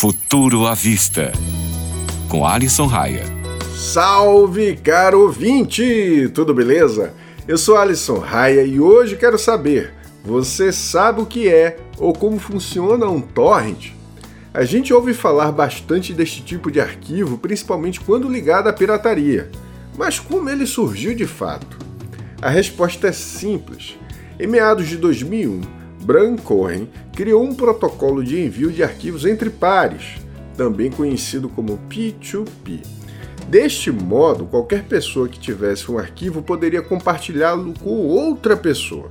Futuro à Vista, com Alisson Raia. Salve, caro ouvinte! Tudo beleza? Eu sou Alisson Raia e hoje quero saber: você sabe o que é ou como funciona um torrent? A gente ouve falar bastante deste tipo de arquivo, principalmente quando ligado à pirataria. Mas como ele surgiu de fato? A resposta é simples. Em meados de 2001, Bran Cohen criou um protocolo de envio de arquivos entre pares, também conhecido como P2P. Deste modo, qualquer pessoa que tivesse um arquivo poderia compartilhá-lo com outra pessoa.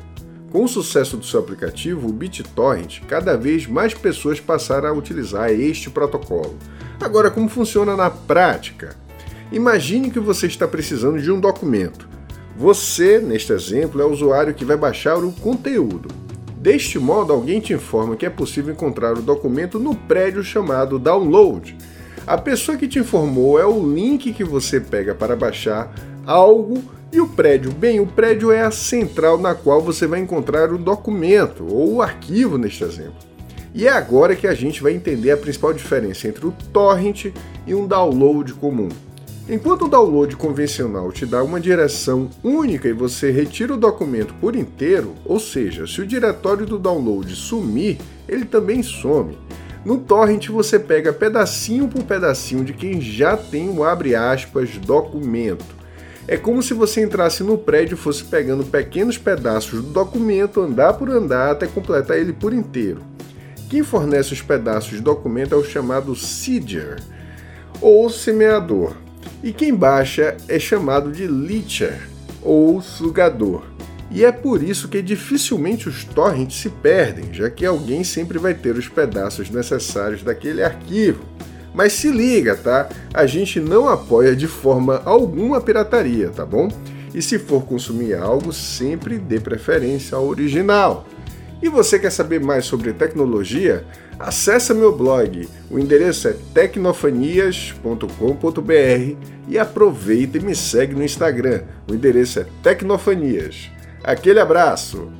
Com o sucesso do seu aplicativo, o BitTorrent, cada vez mais pessoas passaram a utilizar este protocolo. Agora, como funciona na prática? Imagine que você está precisando de um documento. Você, neste exemplo, é o usuário que vai baixar o conteúdo. Deste modo, alguém te informa que é possível encontrar o documento no prédio chamado Download. A pessoa que te informou é o link que você pega para baixar algo e o prédio. Bem, o prédio é a central na qual você vai encontrar o documento ou o arquivo neste exemplo. E é agora que a gente vai entender a principal diferença entre o torrent e um download comum. Enquanto o download convencional te dá uma direção única e você retira o documento por inteiro, ou seja, se o diretório do download sumir, ele também some. No torrent você pega pedacinho por pedacinho de quem já tem o abre aspas documento. É como se você entrasse no prédio e fosse pegando pequenos pedaços do documento, andar por andar até completar ele por inteiro. Quem fornece os pedaços do documento é o chamado seeder, ou semeador e quem baixa é chamado de leecher ou sugador. E é por isso que dificilmente os torrents se perdem, já que alguém sempre vai ter os pedaços necessários daquele arquivo. Mas se liga, tá? A gente não apoia de forma alguma a pirataria, tá bom? E se for consumir algo, sempre dê preferência ao original. E você quer saber mais sobre tecnologia? Acesse meu blog. O endereço é tecnofanias.com.br e aproveita e me segue no Instagram. O endereço é Tecnofanias. Aquele abraço!